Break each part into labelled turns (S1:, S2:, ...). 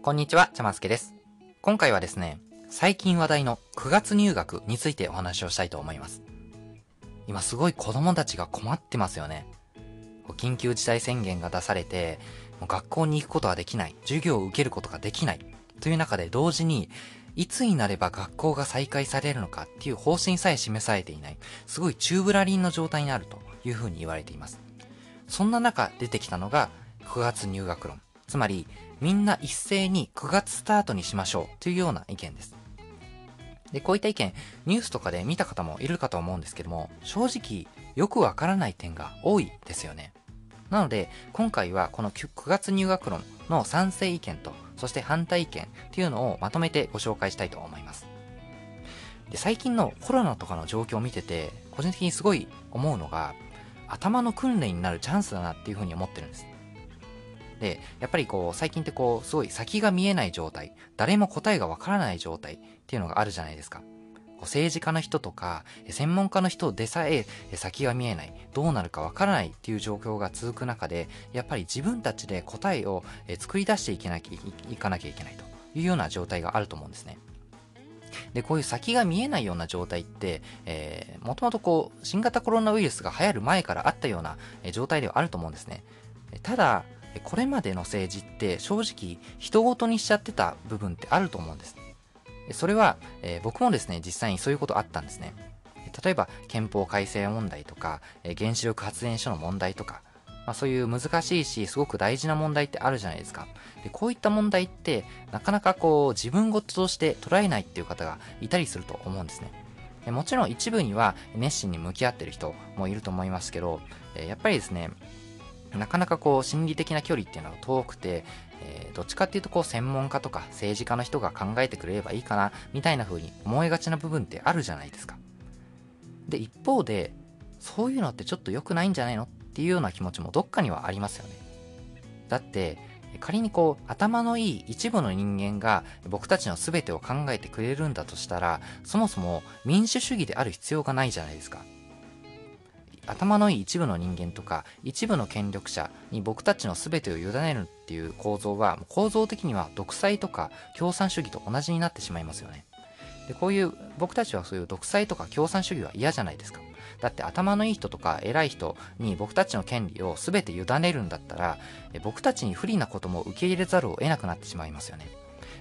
S1: こんにちは、ちゃますけです。今回はですね、最近話題の9月入学についてお話をしたいと思います。今すごい子供たちが困ってますよね。緊急事態宣言が出されて、もう学校に行くことはできない、授業を受けることができない、という中で同時に、いつになれば学校が再開されるのかっていう方針さえ示されていない、すごいチューブラリンの状態にあるというふうに言われています。そんな中出てきたのが9月入学論。つまり、みんな一斉に9月スタートにしましょうというような意見です。で、こういった意見、ニュースとかで見た方もいるかと思うんですけども、正直、よくわからない点が多いですよね。なので、今回はこの9月入学論の賛成意見と、そして反対意見っていうのをまとめてご紹介したいと思います。で、最近のコロナとかの状況を見てて、個人的にすごい思うのが、頭の訓練になるチャンスだなっていうふうに思ってるんです。で、やっぱりこう、最近ってこう、すごい先が見えない状態、誰も答えがわからない状態っていうのがあるじゃないですか。政治家の人とか、専門家の人でさえ先が見えない、どうなるかわからないっていう状況が続く中で、やっぱり自分たちで答えを作り出していけなきゃいかなきゃいけないというような状態があると思うんですね。で、こういう先が見えないような状態って、えー、もともとこう、新型コロナウイルスが流行る前からあったような状態ではあると思うんですね。ただ、これまでの政治って正直人ごとにしちゃってた部分ってあると思うんです。それは、えー、僕もですね、実際にそういうことあったんですね。例えば憲法改正問題とか、えー、原子力発電所の問題とか、まあ、そういう難しいし、すごく大事な問題ってあるじゃないですか。で、こういった問題って、なかなかこう、自分事として捉えないっていう方がいたりすると思うんですね。もちろん一部には熱心に向き合ってる人もいると思いますけど、やっぱりですね、なかなかこう心理的な距離っていうのが遠くて、えー、どっちかっていうとこう専門家とか政治家の人が考えてくれればいいかなみたいな風に思いがちな部分ってあるじゃないですか。で一方でそういうのってちょっと良くないんじゃないのっていうような気持ちもどっかにはありますよね。だって仮にこう頭のいい一部の人間が僕たちの全てを考えてくれるんだとしたらそもそも民主主義である必要がないじゃないですか。頭のいい一部の人間とか一部の権力者に僕たちの全てを委ねるっていう構造は構造的には独裁とか共産主義と同じになってしまいますよね。でこういう僕たちはそういう独裁とか共産主義は嫌じゃないですか。だって頭のいい人とか偉い人に僕たちの権利を全て委ねるんだったら僕たちに不利なことも受け入れざるを得なくなってしまいますよね。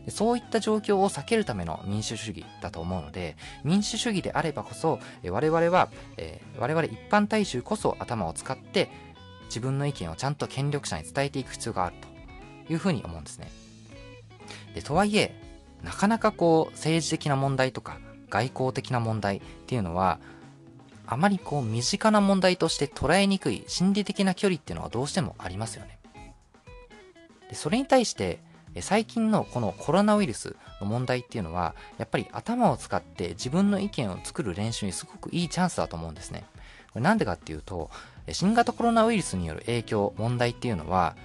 S1: そういった状況を避けるための民主主義だと思うので、民主主義であればこそ、我々は、えー、我々一般大衆こそ頭を使って、自分の意見をちゃんと権力者に伝えていく必要があるというふうに思うんですね。でとはいえ、なかなかこう、政治的な問題とか、外交的な問題っていうのは、あまりこう身近な問題として捉えにくい心理的な距離っていうのはどうしてもありますよね。でそれに対して最近のこのコロナウイルスの問題っていうのは、やっぱり頭を使って自分の意見を作る練習にすごくいいチャンスだと思うんですね。これなんでかっていうと、新型コロナウイルスによる影響、問題っていうのは、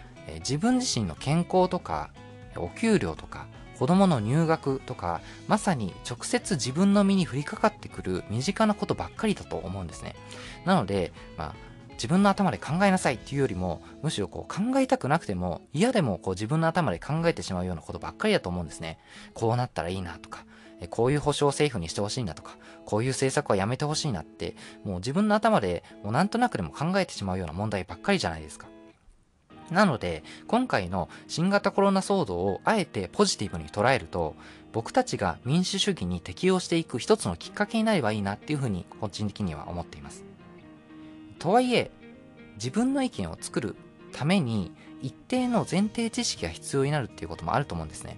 S1: 自分自身の健康とか、お給料とか、子供の入学とか、まさに直接自分の身に降りかかってくる身近なことばっかりだと思うんですね。なので、まあ、自分の頭で考えなさいっていうよりも、むしろこう考えたくなくても、嫌でもこう自分の頭で考えてしまうようなことばっかりだと思うんですね。こうなったらいいなとか、こういう保障政府にしてほしいなとか、こういう政策はやめてほしいなって、もう自分の頭でもうなんとなくでも考えてしまうような問題ばっかりじゃないですか。なので、今回の新型コロナ騒動をあえてポジティブに捉えると、僕たちが民主主義に適応していく一つのきっかけになればいいなっていうふうに個人的には思っています。とはいえ、自分の意見を作るために一定の前提知識が必要になるっていうこともあると思うんですね。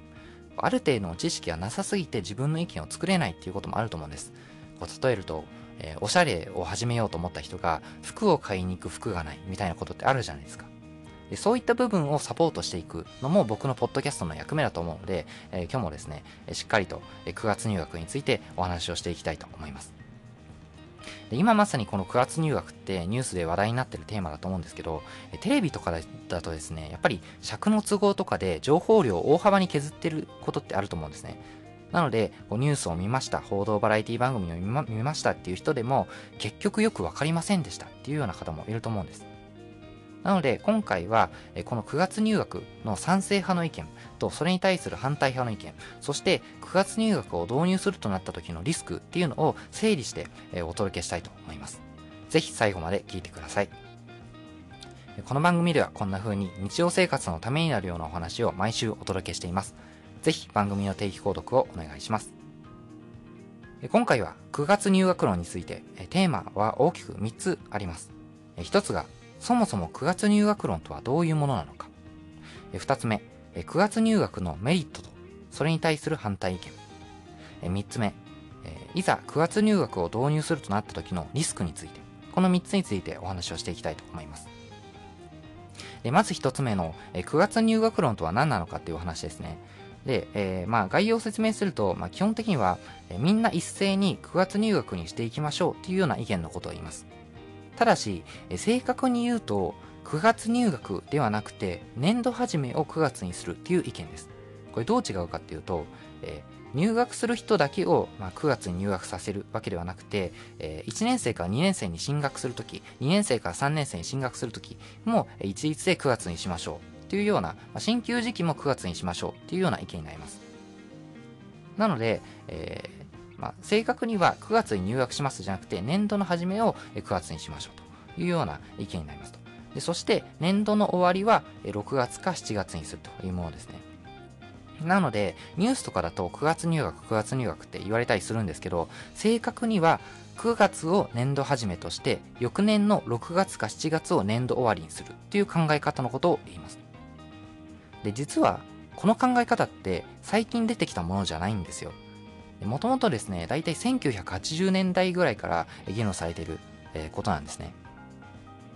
S1: ある程度の知識がなさすぎて自分の意見を作れないっていうこともあると思うんです。こう例えると、えー、おしゃれを始めようと思った人が服を買いに行く服がないみたいなことってあるじゃないですか。でそういった部分をサポートしていくのも僕のポッドキャストの役目だと思うので、えー、今日もですね、しっかりと9月入学についてお話をしていきたいと思います。で今まさにこの9月入学ってニュースで話題になってるテーマだと思うんですけど、テレビとかだとですね、やっぱり尺の都合とかで情報量を大幅に削ってることってあると思うんですね。なので、ニュースを見ました、報道バラエティ番組を見ましたっていう人でも、結局よく分かりませんでしたっていうような方もいると思うんです。なので、今回は、この9月入学の賛成派の意見と、それに対する反対派の意見、そして9月入学を導入するとなった時のリスクっていうのを整理してお届けしたいと思います。ぜひ最後まで聞いてください。この番組ではこんな風に日常生活のためになるようなお話を毎週お届けしています。ぜひ番組の定期購読をお願いします。今回は9月入学論についてテーマは大きく3つあります。1つがそもそも9月入学論とはどういうものなのか。2つ目、9月入学のメリットとそれに対する反対意見。3つ目、いざ9月入学を導入するとなった時のリスクについて、この3つについてお話をしていきたいと思います。でまず1つ目の9月入学論とは何なのかっていうお話ですね。で、えー、まあ概要を説明すると、まあ、基本的には、みんな一斉に9月入学にしていきましょうっていうような意見のことを言います。ただし、正確に言うと、9月入学ではなくて、年度始めを9月にするっていう意見です。これどう違うかっていうと、えー、入学する人だけを、まあ、9月に入学させるわけではなくて、えー、1年生から2年生に進学するとき、2年生から3年生に進学するときも、一律で9月にしましょうっていうような、まあ、進級時期も9月にしましょうっていうような意見になります。なので、えーまあ、正確には9月に入学しますじゃなくて、年度の始めを9月にしましょうというような意見になりますと。でそして、年度の終わりは6月か7月にするというものですね。なので、ニュースとかだと9月入学、9月入学って言われたりするんですけど、正確には9月を年度始めとして、翌年の6月か7月を年度終わりにするっていう考え方のことを言います。で、実は、この考え方って最近出てきたものじゃないんですよ。もともとですね、だいたい1980年代ぐらいから議論されている、ことなんですね。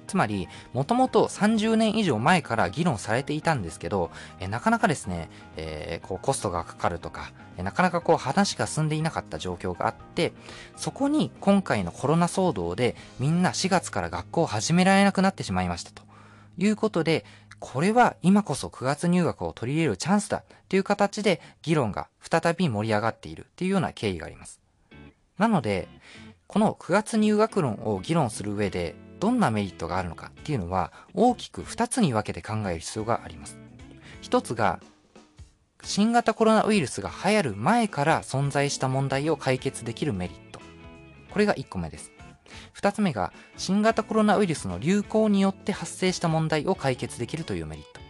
S1: つまり、もともと30年以上前から議論されていたんですけど、なかなかですね、えー、こうコストがかかるとか、なかなかこう話が進んでいなかった状況があって、そこに今回のコロナ騒動でみんな4月から学校を始められなくなってしまいましたということで、これは今こそ9月入学を取り入れるチャンスだという形で議論が再び盛り上がっているというような経緯があります。なので、この9月入学論を議論する上でどんなメリットがあるのかっていうのは大きく2つに分けて考える必要があります。一つが新型コロナウイルスが流行る前から存在した問題を解決できるメリット。これが1個目です。2つ目が新型コロナウイルスの流行によって発生した問題を解決できるというメリット。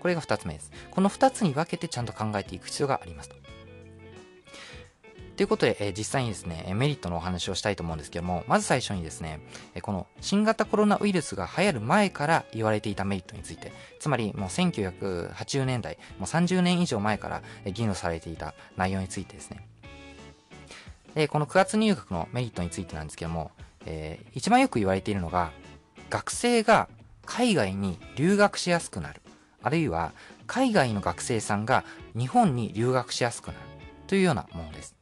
S1: これが2つ目です。この2つに分けてちゃんと考えていく必要がありますと。ということで、え、実際にですね、メリットのお話をしたいと思うんですけども、まず最初にですね、この新型コロナウイルスが流行る前から言われていたメリットについて、つまりもう1980年代、もう30年以上前から議論されていた内容についてですね。で、この9月入学のメリットについてなんですけども、えー、一番よく言われているのが、学生が海外に留学しやすくなる。あるいは、海外の学生さんが日本に留学しやすくなる。というようなものです。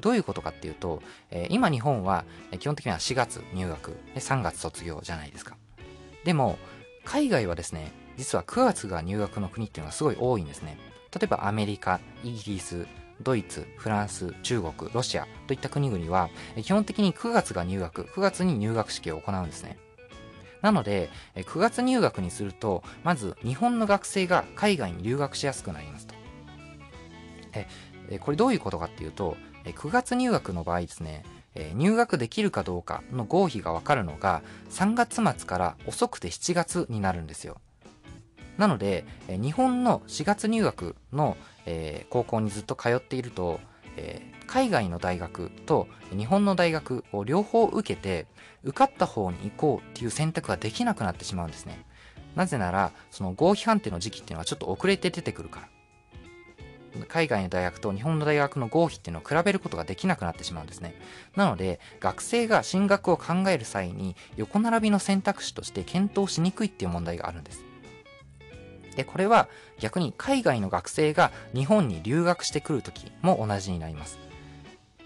S1: どういうことかっていうと、えー、今日本は基本的には4月入学、3月卒業じゃないですか。でも、海外はですね、実は9月が入学の国っていうのはすごい多いんですね。例えばアメリカ、イギリス、ドイツ、フランス、中国、ロシアといった国々は、基本的に9月が入学、9月に入学式を行うんですね。なので、9月入学にすると、まず日本の学生が海外に留学しやすくなりますと。え、これどういうことかっていうと、9月入学の場合ですね、入学できるかどうかの合否がわかるのが3月末から遅くて7月になるんですよ。なので、え日本の4月入学の、えー、高校にずっと通っていると、えー、海外の大学と日本の大学を両方受けて、受かった方に行こうっていう選択ができなくなってしまうんですね。なぜなら、その合否判定の時期っていうのはちょっと遅れて出てくるから。海外の大学と日本の大学の合否っていうのを比べることができなくなってしまうんですね。なので、学生が進学を考える際に横並びの選択肢として検討しにくいっていう問題があるんです。で、これは逆に海外の学生が日本に留学してくるときも同じになります。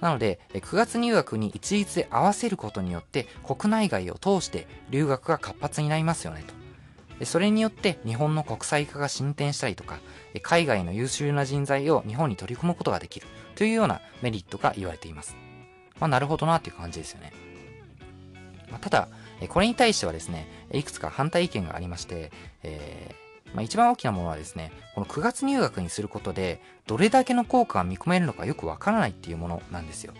S1: なので、9月入学に一律で合わせることによって国内外を通して留学が活発になりますよねと。それによって日本の国際化が進展したりとか、海外の優秀な人材を日本に取り込むことができるというようなメリットが言われています。まあ、なるほどなっていう感じですよね。まあ、ただ、これに対してはですね、いくつか反対意見がありまして、えー、まあ、一番大きなものはですね、この9月入学にすることで、どれだけの効果が見込めるのかよくわからないっていうものなんですよ。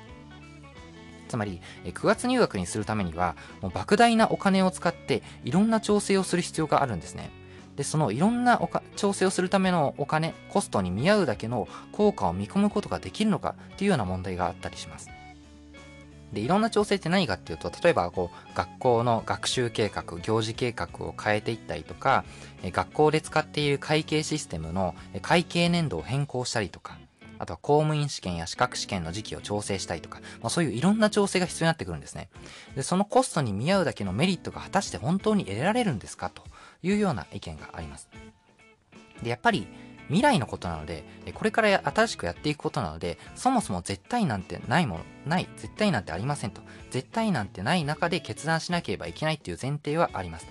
S1: つまり、9月入学にするためには、もう莫大なお金を使って、いろんな調整をする必要があるんですね。で、そのいろんなおか調整をするためのお金、コストに見合うだけの効果を見込むことができるのかっていうような問題があったりします。で、いろんな調整って何かっていうと、例えば、こう、学校の学習計画、行事計画を変えていったりとか、学校で使っている会計システムの会計年度を変更したりとか、あとは公務員試験や資格試験の時期を調整したりとか、まあ、そういういろんな調整が必要になってくるんですね。で、そのコストに見合うだけのメリットが果たして本当に得られるんですかというような意見があります。で、やっぱり未来のことなので、これから新しくやっていくことなので、そもそも絶対なんてないもの、ない、絶対なんてありませんと。絶対なんてない中で決断しなければいけないっていう前提はあります。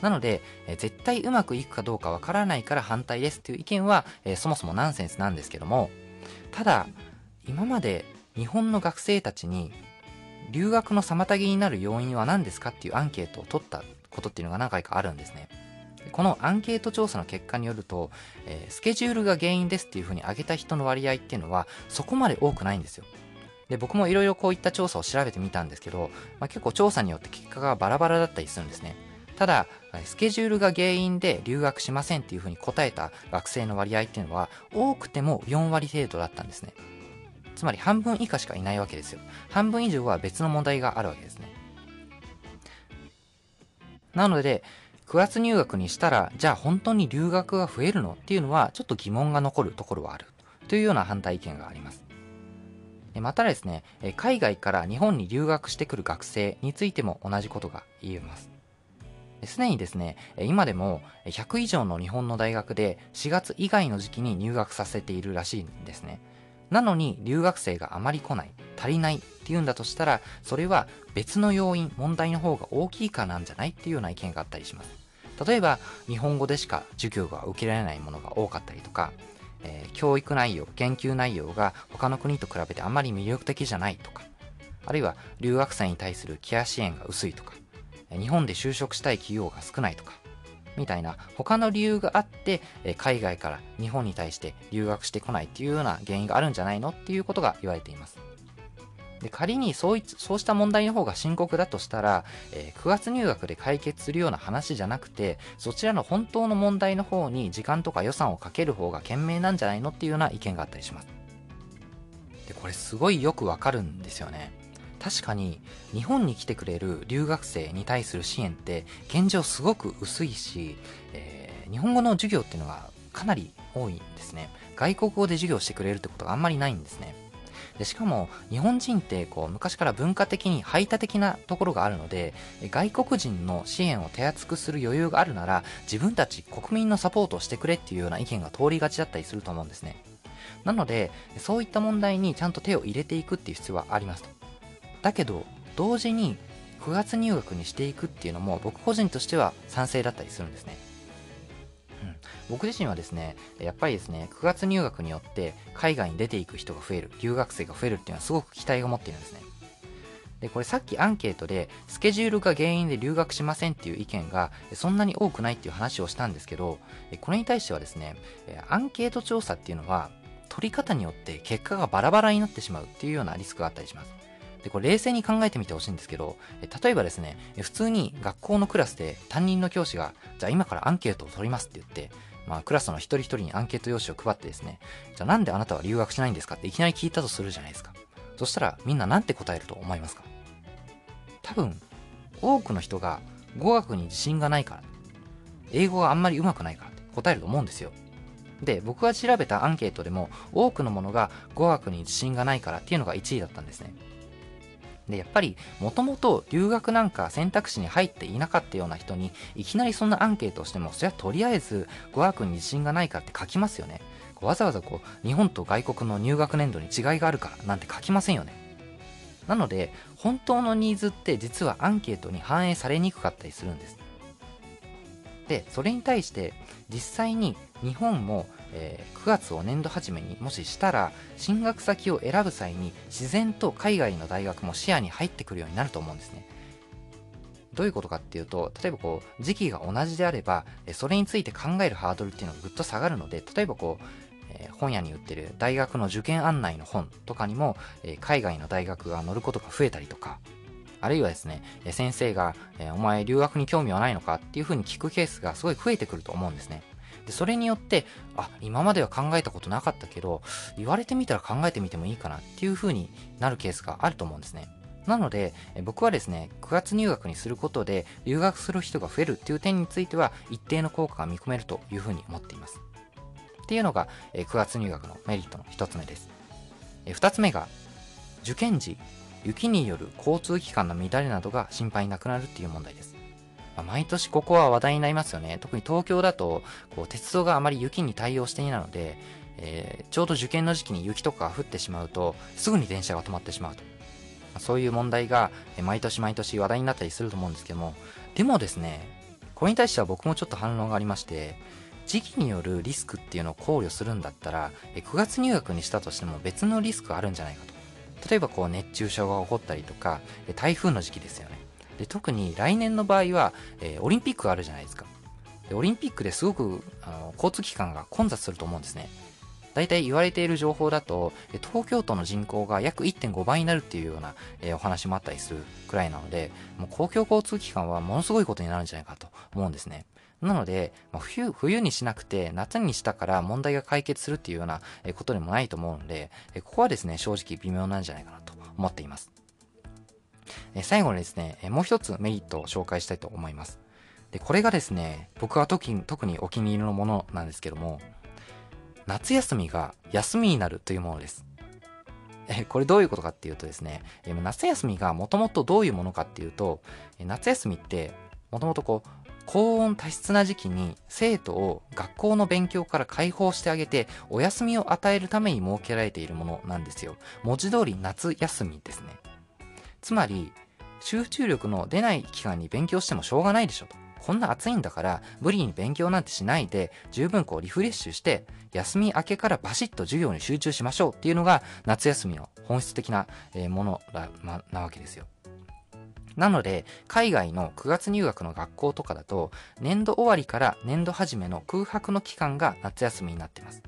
S1: なので、え絶対うまくいくかどうかわからないから反対ですっていう意見は、えそもそもナンセンスなんですけども、ただ、今まで日本の学生たちに留学の妨げになる要因は何ですかっていうアンケートを取ったことっていうのが何回かあるんですね。このアンケート調査の結果によると、えー、スケジュールが原因ですっていうふうに挙げた人の割合っていうのはそこまで多くないんですよ。で、僕もいろいろこういった調査を調べてみたんですけど、まあ、結構調査によって結果がバラバラだったりするんですね。ただ、スケジュールが原因で留学しませんっていうふうに答えた学生の割合っていうのは多くても4割程度だったんですね。つまり半分以下しかいないわけですよ。半分以上は別の問題があるわけですね。なので、9月入学にしたら、じゃあ本当に留学が増えるの？っていうのは、ちょっと疑問が残るところはある。というような反対意見があります。またですね、海外から日本に留学してくる学生についても同じことが言えます。すでにですね、今でも100以上の日本の大学で4月以外の時期に入学させているらしいんですね。なのに留学生があまり来ない、足りないっていうんだとしたら、それは別の要因、問題の方が大きいかなんじゃないっていうような意見があったりします。例えば、日本語でしか授業が受けられないものが多かったりとか、えー、教育内容、研究内容が他の国と比べてあまり魅力的じゃないとか、あるいは留学生に対するケア支援が薄いとか、日本で就職したい企業が少ないとか、みたいな他の理由があって、海外から日本に対して留学してこないっていうような原因があるんじゃないのっていうことが言われています。で仮にそういそうした問題の方が深刻だとしたら、えー、9月入学で解決するような話じゃなくてそちらの本当の問題の方に時間とか予算をかける方が賢明なんじゃないのっていうような意見があったりします。でこれすごいよくわかるんですよね。確かに日本に来てくれる留学生に対する支援って現状すごく薄いし、えー、日本語の授業っていうのがかなり多いんですね。外国語で授業してくれるってことがあんまりないんですね。でしかも日本人ってこう昔から文化的に排他的なところがあるので外国人の支援を手厚くする余裕があるなら自分たち国民のサポートをしてくれっていうような意見が通りがちだったりすると思うんですね。なのでそういった問題にちゃんと手を入れていくっていう必要はありますと。だけど同時に9月入学にしていくっていうのも僕個人としては賛成だったりするんですね。僕自身はですね、やっぱりですね、9月入学によって海外に出ていく人が増える、留学生が増えるっていうのはすごく期待が持っているんですね。で、これさっきアンケートで、スケジュールが原因で留学しませんっていう意見がそんなに多くないっていう話をしたんですけど、これに対してはですね、アンケート調査っていうのは、取り方によって結果がバラバラになってしまうっていうようなリスクがあったりします。で、これ冷静に考えてみてほしいんですけど、例えばですね、普通に学校のクラスで担任の教師が、じゃあ今からアンケートを取りますって言って、まあ、クラスの一人一人にアンケート用紙を配ってですね、じゃあなんであなたは留学しないんですかっていきなり聞いたとするじゃないですか。そしたらみんななんて答えると思いますか？多分、多くの人が語学に自信がないから、英語があんまり上手くないからって答えると思うんですよ。で、僕が調べたアンケートでも多くのものが語学に自信がないからっていうのが1位だったんですね。で、やっぱり、もともと留学なんか選択肢に入っていなかったような人に、いきなりそんなアンケートをしても、それはとりあえず語学に自信がないからって書きますよね。わざわざこう、日本と外国の入学年度に違いがあるからなんて書きませんよね。なので、本当のニーズって実はアンケートに反映されにくかったりするんです。で、それに対して、実際に日本もえー、9月を年度始めにもししたら進学先を選ぶ際に自然と海外の大学も視野に入ってくるようになると思うんですねどういうことかっていうと、例えばこう、時期が同じであれば、それについて考えるハードルっていうのがぐっと下がるので、例えばこう、え本屋に売ってる大学の受験案内の本とかにも、え海外の大学が載ることが増えたりとか、あるいはですね、先生が、えお前留学に興味はないのかっていうふうに聞くケースがすごい増えてくると思うんですね。で、それによって、あ、今までは考えたことなかったけど、言われてみたら考えてみてもいいかなっていうふうになるケースがあると思うんですね。なので、僕はですね、9月入学にすることで留学する人が増えるっていう点については一定の効果が見込めるというふうに思っています。っていうのが9月入学のメリットの1つ目です。2つ目が、受験時、雪による交通機関の乱れなどが心配なくなるっていう問題です。まあ、毎年ここは話題になりますよね。特に東京だと、こう、鉄道があまり雪に対応していないので、えー、ちょうど受験の時期に雪とかが降ってしまうと、すぐに電車が止まってしまうと。そういう問題が、毎年毎年話題になったりすると思うんですけども、でもですね、これに対しては僕もちょっと反論がありまして、時期によるリスクっていうのを考慮するんだったら、9月入学にしたとしても別のリスクがあるんじゃないかと。例えばこう熱中症が起こったりとか、台風の時期ですよね。で特に来年の場合は、えー、オリンピックがあるじゃないですか。でオリンピックですごくあの交通機関が混雑すると思うんですね。大体言われている情報だと東京都の人口が約1.5倍になるっていうような、えー、お話もあったりするくらいなのでもう公共交通機関はものすごいことになるんじゃないかと思うんですね。なので、まあ、冬、冬にしなくて夏にしたから問題が解決するっていうようなことでもないと思うので、ここはですね、正直微妙なんじゃないかなと思っています。え最後にですね、えもう一つメリットを紹介したいと思います。で、これがですね、僕は特に特にお気に入りのものなんですけども、夏休みが休みになるというものです。え、これどういうことかっていうとですね、え夏休みがもともとどういうものかっていうと、夏休みってもともとこう、高温多湿な時期に生徒を学校の勉強から解放してあげてお休みを与えるために設けられているものなんですよ。文字通り夏休みですね。つまり、集中力の出ない期間に勉強してもしょうがないでしょと。こんな暑いんだから、無理に勉強なんてしないで、十分こうリフレッシュして、休み明けからバシッと授業に集中しましょうっていうのが、夏休みの本質的なものななわけですよ。なので、海外の9月入学の学校とかだと、年度終わりから年度始めの空白の期間が夏休みになっています。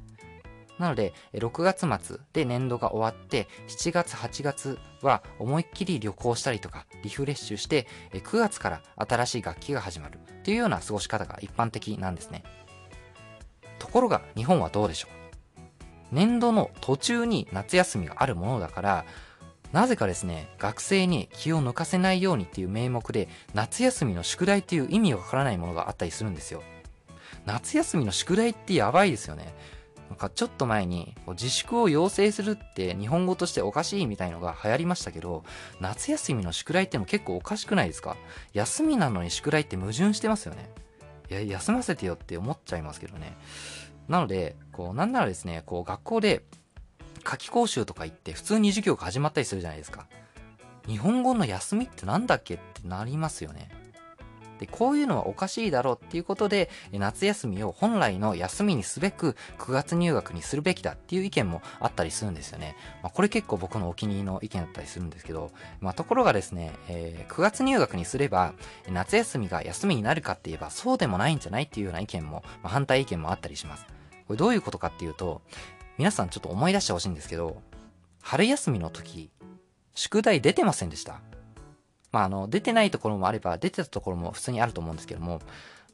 S1: なので、6月末で年度が終わって、7月、8月は思いっきり旅行したりとか、リフレッシュして、9月から新しい学期が始まるというような過ごし方が一般的なんですね。ところが、日本はどうでしょう？年度の途中に夏休みがあるものだから、なぜかですね、学生に気を抜かせないようにっていう名目で、夏休みの宿題っていう意味がわからないものがあったりするんですよ。夏休みの宿題ってやばいですよね。なんかちょっと前に自粛を要請するって日本語としておかしいみたいのが流行りましたけど、夏休みの宿題っても結構おかしくないですか？休みなのに宿題って矛盾してますよね。いや、休ませてよって思っちゃいますけどね。なので、こう、なんならですね、こう、学校で夏期講習とか行って普通に授業が始まったりするじゃないですか。日本語の休みってなんだっけってなりますよね。で、こういうのはおかしいだろうっていうことで、夏休みを本来の休みにすべく9月入学にするべきだっていう意見もあったりするんですよね。まあ、これ結構僕のお気に入りの意見だったりするんですけど、まあ、ところがですね、えー、9月入学にすれば、夏休みが休みになるかって言えばそうでもないんじゃないっていうような意見も、まあ、反対意見もあったりします。これどういうことかっていうと、皆さんちょっと思い出してほしいんですけど、春休みの時、宿題出てませんでしたまあ、あの、出てないところもあれば、出てたところも普通にあると思うんですけども、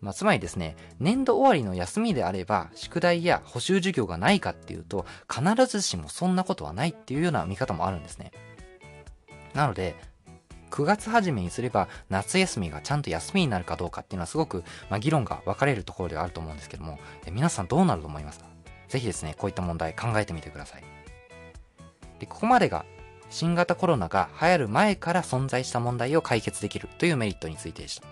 S1: まあ、つまりですね、年度終わりの休みであれば、宿題や補習授業がないかっていうと、必ずしもそんなことはないっていうような見方もあるんですね。なので、9月初めにすれば夏休みがちゃんと休みになるかどうかっていうのはすごく、まあ、議論が分かれるところではあると思うんですけども、皆さんどうなると思いますか？ぜひですね、こういった問題考えてみてください。で、ここまでが新型コロナが流行る前から存在した問題を解決できるというメリットについてでした。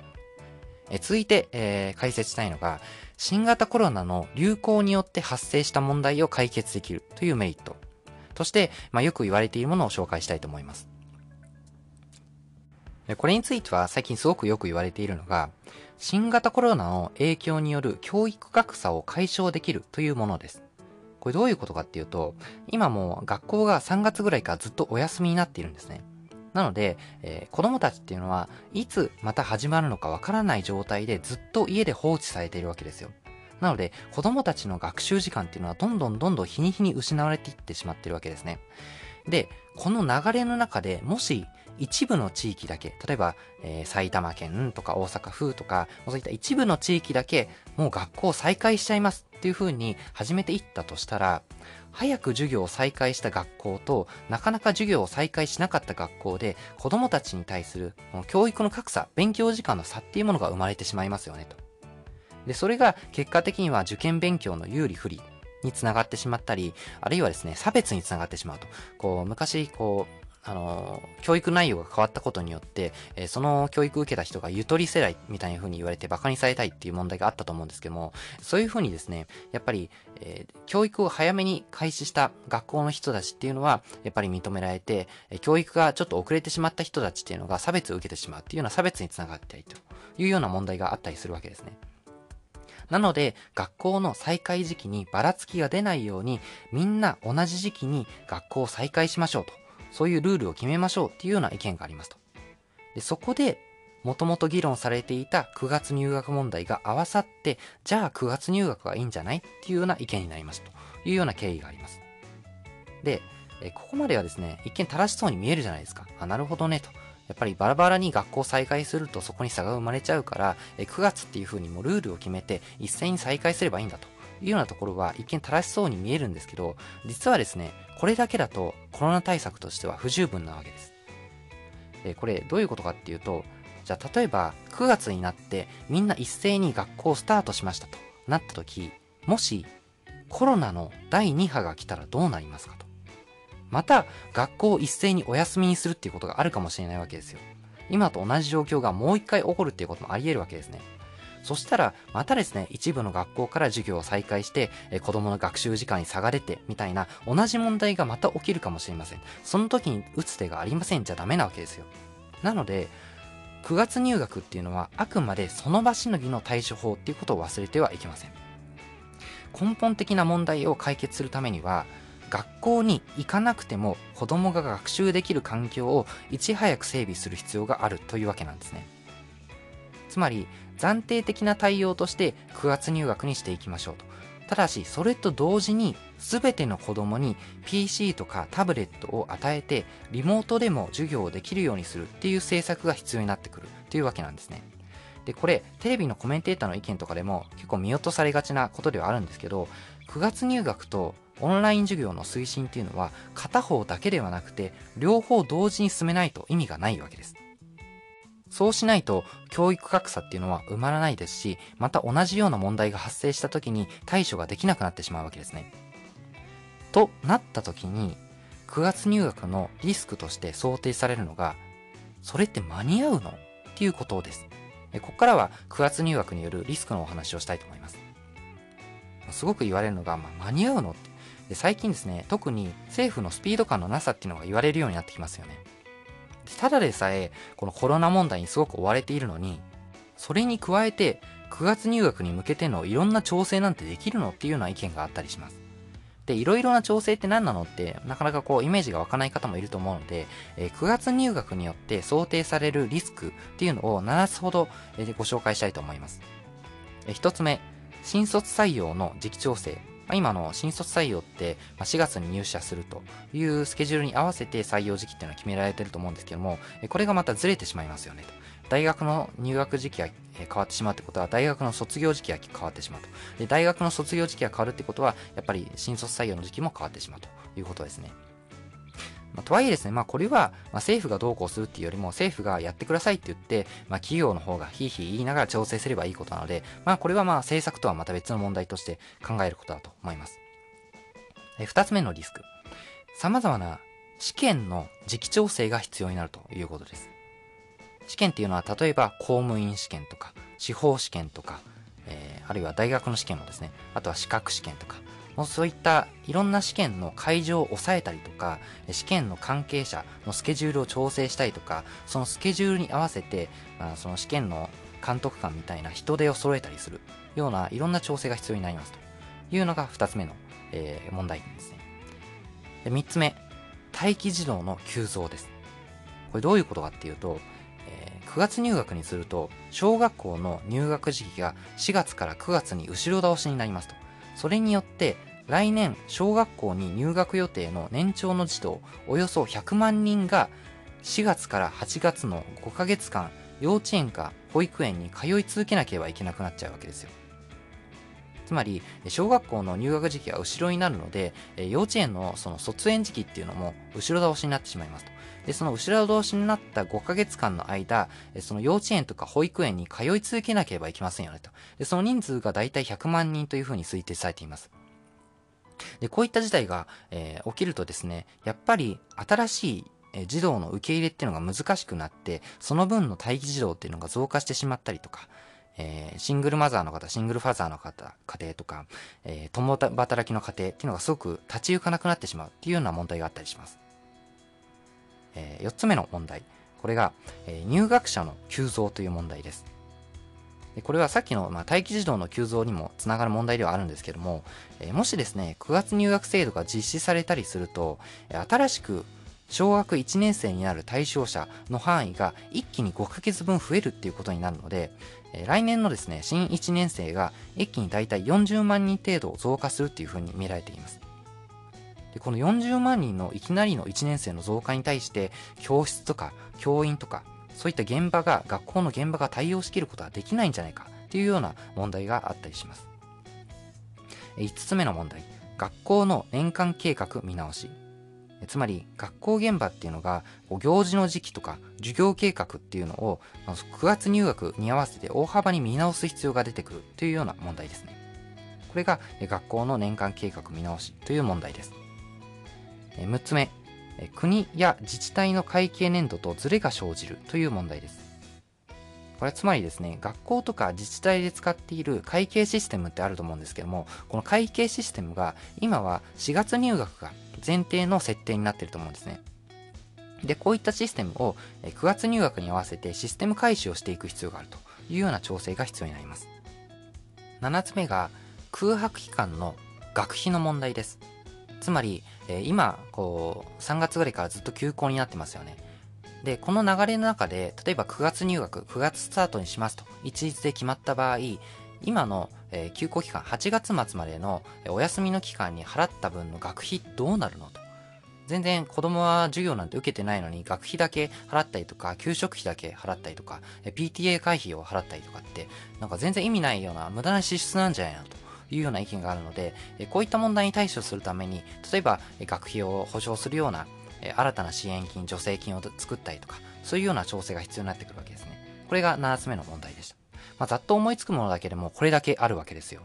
S1: え続いて、えー、解説したいのが、新型コロナの流行によって発生した問題を解決できるというメリット。として、まあ、よく言われているものを紹介したいと思います。これについては最近すごくよく言われているのが、新型コロナの影響による教育格差を解消できるというものです。これどういうことかっていうと、今もう学校が3月ぐらいからずっとお休みになっているんですね。なので、えー、子供たちっていうのは、いつまた始まるのかわからない状態でずっと家で放置されているわけですよ。なので、子供たちの学習時間っていうのはどんどんどんどん日に日に失われていってしまってるわけですね。で、この流れの中でもし一部の地域だけ、例えば、えー、埼玉県とか大阪府とか、そういった一部の地域だけ、もう学校再開しちゃいますっていう風に始めていったとしたら、早く授業を再開した学校と、なかなか授業を再開しなかった学校で、子供たちに対する教育の格差、勉強時間の差っていうものが生まれてしまいますよねと。で、それが結果的には受験勉強の有利不利につながってしまったり、あるいはですね、差別につながってしまうと。こう、昔、こう、あの、教育内容が変わったことによって、えー、その教育を受けた人がゆとり世代みたいな風に言われて馬鹿にされたいっていう問題があったと思うんですけども、そういう風にですね、やっぱり、えー、教育を早めに開始した学校の人たちっていうのは、やっぱり認められて、え、教育がちょっと遅れてしまった人たちっていうのが差別を受けてしまうっていうような差別につながっているというような問題があったりするわけですね。なので、学校の再開時期にばらつきが出ないように、みんな同じ時期に学校を再開しましょうと。そういうルールを決めましょうっていうような意見がありますと。で、そこで、もともと議論されていた9月入学問題が合わさって、じゃあ9月入学がいいんじゃないっていうような意見になりますというような経緯があります。で、えここまではですね、一見正しそうに見えるじゃないですか。あ、なるほどね、と。やっぱりバラバラに学校再開するとそこに差が生まれちゃうから、え9月っていう風にもうルールを決めて一斉に再開すればいいんだというようなところは一見正しそうに見えるんですけど、実はですね、これだけだとコロナ対策としては不十分なわけです。えこれどういうことかっていうと、じゃあ例えば9月になってみんな一斉に学校スタートしましたとなった時、もしコロナの第2波が来たらどうなりますかと。また学校を一斉にお休みにするっていうことがあるかもしれないわけですよ。今と同じ状況がもう一回起こるっていうこともあり得るわけですね。そしたら、またですね、一部の学校から授業を再開して、え子供の学習時間に差が出て、みたいな、同じ問題がまた起きるかもしれません。その時に打つ手がありませんじゃダメなわけですよ。なので、9月入学っていうのは、あくまでその場しのぎの対処法っていうことを忘れてはいけません。根本的な問題を解決するためには、学校に行かなくても子供が学習できる環境をいち早く整備する必要があるというわけなんですね。つまり暫定的な対応として9月入学にしていきましょうと。ただし、それと同時に全ての子供に PC とかタブレットを与えてリモートでも授業をできるようにするっていう政策が必要になってくるというわけなんですね。で、これ、テレビのコメンテーターの意見とかでも結構見落とされがちなことではあるんですけど、9月入学とオンライン授業の推進っていうのは片方だけではなくて両方同時に進めないと意味がないわけです。そうしないと教育格差っていうのは埋まらないですし、また同じような問題が発生した時に対処ができなくなってしまうわけですね。となった時に、9月入学のリスクとして想定されるのが、それって間に合うのっていうことです。ここからは9月入学によるリスクのお話をしたいと思います。すごく言われるのが、まあ、間に合うのってで。最近ですね、特に政府のスピード感のなさっていうのが言われるようになってきますよね。ただでさえ、このコロナ問題にすごく追われているのに、それに加えて、9月入学に向けてのいろんな調整なんてできるのっていうような意見があったりします。で、いろいろな調整って何なのって、なかなかこう、イメージが湧かない方もいると思うので、えー、9月入学によって想定されるリスクっていうのを7つほど、えー、ご紹介したいと思います。えー、1つ目、新卒採用の時期調整。まあ、今の新卒採用って、ま4月に入社するというスケジュールに合わせて採用時期っていうのは決められてると思うんですけども、これがまたずれてしまいますよねと。大学の入学時期が変わってしまうってことは、大学の卒業時期が変わってしまうと。で、大学の卒業時期が変わるってことは、やっぱり新卒採用の時期も変わってしまうということですね。まあ、とはいえですね、まあ、これは、ま、政府がどうこうするっていうよりも、政府がやってくださいって言って、まあ、企業の方がひいひい言いながら調整すればいいことなので、まあ、これはまあ、政策とはまた別の問題として考えることだと思います。え二つ目のリスク。様々な試験の時期調整が必要になるということです。試験っていうのは、例えば公務員試験とか、司法試験とか、えー、あるいは大学の試験もですね、あとは資格試験とか、もうそういったいろんな試験の会場を抑えたりとか、試験の関係者のスケジュールを調整したりとか、そのスケジュールに合わせて、まあ、その試験の監督官みたいな人手を揃えたりするようないろんな調整が必要になりますというのが2つ目の、えー、問題点ですね。で3つ目、待機児童の急増です。これどういうことかっていうと、えー、9月入学にすると、小学校の入学時期が4月から9月に後ろ倒しになりますと。それによって、来年、小学校に入学予定の年長の児童、およそ100万人が、4月から8月の5ヶ月間、幼稚園か保育園に通い続けなければいけなくなっちゃうわけですよ。つまり、小学校の入学時期が後ろになるので、幼稚園のその卒園時期っていうのも後ろ倒しになってしまいますと。で、その後ろ倒しになった5ヶ月間の間、その幼稚園とか保育園に通い続けなければいけませんよねと。で、その人数がだいたい100万人というふうに推定されています。で、こういった事態が、えー、起きるとですね、やっぱり新しい児童の受け入れっていうのが難しくなって、その分の待機児童っていうのが増加してしまったりとか、えー、シングルマザーの方、シングルファザーの方、家庭とか、えー、共働きの家庭っていうのがすごく立ち行かなくなってしまうっていうような問題があったりします。えー、4つ目の問題。これが、えー、入学者の急増という問題です。でこれはさっきの、まあ、待機児童の急増にもつながる問題ではあるんですけども、え、もしですね、9月入学制度が実施されたりすると、新しく小学1年生になる対象者の範囲が一気に5ヶ月分増えるっていうことになるので、え来年のですね、新1年生が一気にだいたい40万人程度増加するっていうふうに見られています。でこの40万人のいきなりの1年生の増加に対して、教室とか教員とか、そういった現場が、学校の現場が対応しきることはできないんじゃないかっていうような問題があったりします。5つ目の問題。学校の年間計画見直し。つまり学校現場っていうのが行事の時期とか授業計画っていうのを9月入学に合わせて大幅に見直す必要が出てくるというような問題ですね。これが学校の年間計画見直しという問題です。6つ目、国や自治体の会計年度とズレが生じるという問題です。これはつまりですね、学校とか自治体で使っている会計システムってあると思うんですけども、この会計システムが今は4月入学が前提の設定になっていると思うんですね。で、こういったシステムを9月入学に合わせてシステム改修をしていく必要があるというような調整が必要になります。7つ目が空白期間の学費の問題です。つまり、今、こう、3月ぐらいからずっと休校になってますよね。で、この流れの中で、例えば9月入学、9月スタートにしますと一律で決まった場合、今の、えー、休校期間、8月末までのお休みの期間に払った分の学費どうなるのと。全然子供は授業なんて受けてないのに学費だけ払ったりとか、給食費だけ払ったりとか、PTA 会費を払ったりとかって、なんか全然意味ないような無駄な支出なんじゃないのと。いうような意見があるので、こういった問題に対処するために、例えば学費を保証するような新たな支援金、助成金を作ったりとか、そういうような調整が必要になってくるわけですね。これが7つ目の問題でした。まあ、ざっと思いつくものだけでもこれだけあるわけですよ。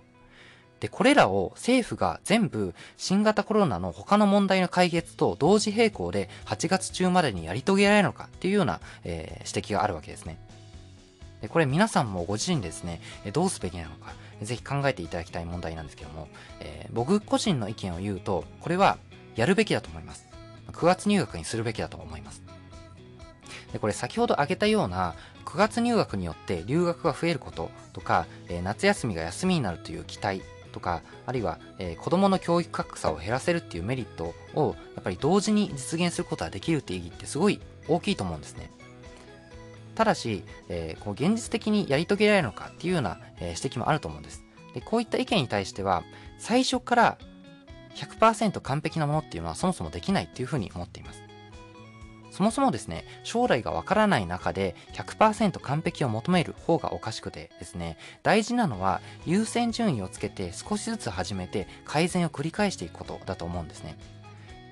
S1: で、これらを政府が全部新型コロナの他の問題の解決と同時並行で8月中までにやり遂げられるのかっていうような、えー、指摘があるわけですね。で、これ皆さんもご自身ですね、どうすべきなのか、ぜひ考えていただきたい問題なんですけども、えー、僕個人の意見を言うと、これはやるべきだと思います。9月入学にするべきだと思います。で、これ先ほど挙げたような9月入学によって留学が増えることとか、えー、夏休みが休みになるという期待とか、あるいは、えー、子供の教育格差を減らせるっていうメリットをやっぱり同時に実現することができるって意義ってすごい大きいと思うんですね。ただし、えー、こう現実的にやり遂げられるのかっていうような、えー、指摘もあると思うんです。で、こういった意見に対しては、最初から100%完璧なものっていうのはそもそもできないっていうふうに思っています。そもそもですね、将来がわからない中で100%完璧を求める方がおかしくてですね、大事なのは優先順位をつけて少しずつ始めて改善を繰り返していくことだと思うんですね。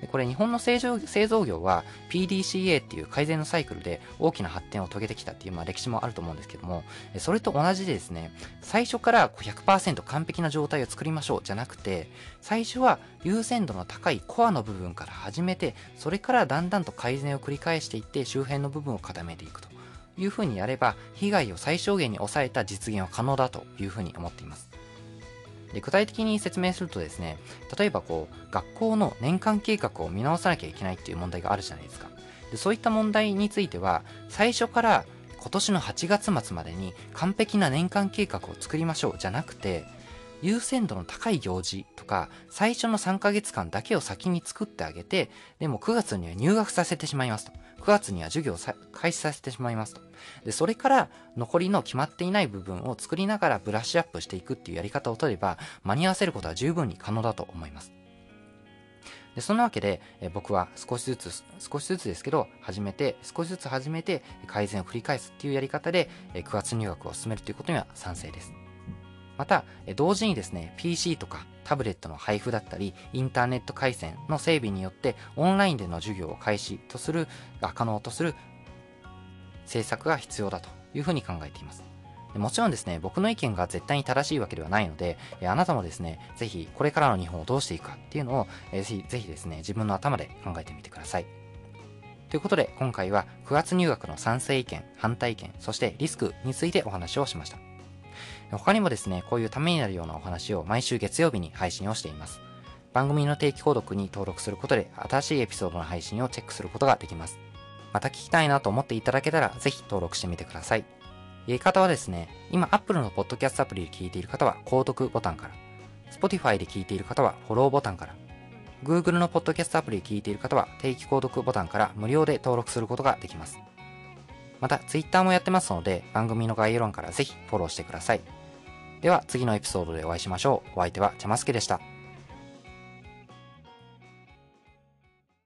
S1: これ日本の製造製造業は PDCA っていう改善のサイクルで大きな発展を遂げてきたっていうまあ歴史もあると思うんですけども、それと同じでですね、最初から100%完璧な状態を作りましょうじゃなくて、最初は優先度の高いコアの部分から始めて、それからだんだんと改善を繰り返していって周辺の部分を固めていくというふうにやれば、被害を最小限に抑えた実現は可能だというふうに思っています。で具体的に説明するとですね、例えばこう、学校の年間計画を見直さなきゃいけないっていう問題があるじゃないですか。でそういった問題については、最初から今年の8月末までに完璧な年間計画を作りましょうじゃなくて、優先度の高い行事とか、最初の3ヶ月間だけを先に作ってあげて、でも9月には入学させてしまいますと。9月には授業を開始させてしまいますと。で、それから残りの決まっていない部分を作りながらブラッシュアップしていくっていうやり方を取れば、間に合わせることは十分に可能だと思います。でそんなわけで、え僕は少しずつ、少しずつですけど、始めて、少しずつ始めて、改善を繰り返すっていうやり方で、え9月入学を進めるということには賛成です。また、同時にですね、PC とかタブレットの配布だったり、インターネット回線の整備によって、オンラインでの授業を開始とする、が可能とする政策が必要だというふうに考えています。もちろんですね、僕の意見が絶対に正しいわけではないので、あなたもですね、ぜひこれからの日本をどうしていくかっていうのを、ぜひぜひですね、自分の頭で考えてみてください。ということで、今回は9月入学の賛成意見、反対意見、そしてリスクについてお話をしました。他にもですね、こういうためになるようなお話を毎週月曜日に配信をしています。番組の定期購読に登録することで新しいエピソードの配信をチェックすることができます。また聞きたいなと思っていただけたらぜひ登録してみてください。やり方はですね、今 Apple のポッドキャストアプリで聞いている方は購読ボタンから、Spotify で聞いている方はフォローボタンから、Google のポッドキャストアプリで聞いている方は定期購読ボタンから無料で登録することができます。また Twitter もやってますので番組の概要欄からぜひフォローしてください。では次のエピソードでお会いしましょう。お相手はちゃますけでした。